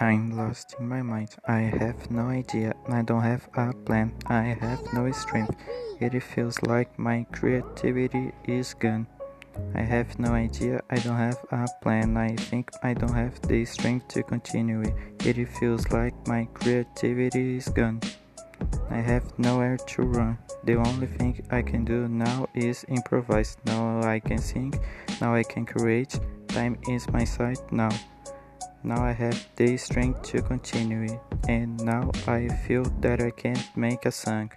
I'm lost in my mind. I have no idea. I don't have a plan. I have no strength. It feels like my creativity is gone. I have no idea. I don't have a plan. I think I don't have the strength to continue. It feels like my creativity is gone. I have nowhere to run. The only thing I can do now is improvise. Now I can sing. Now I can create. Time is my side now. Now I have the strength to continue, and now I feel that I can make a song.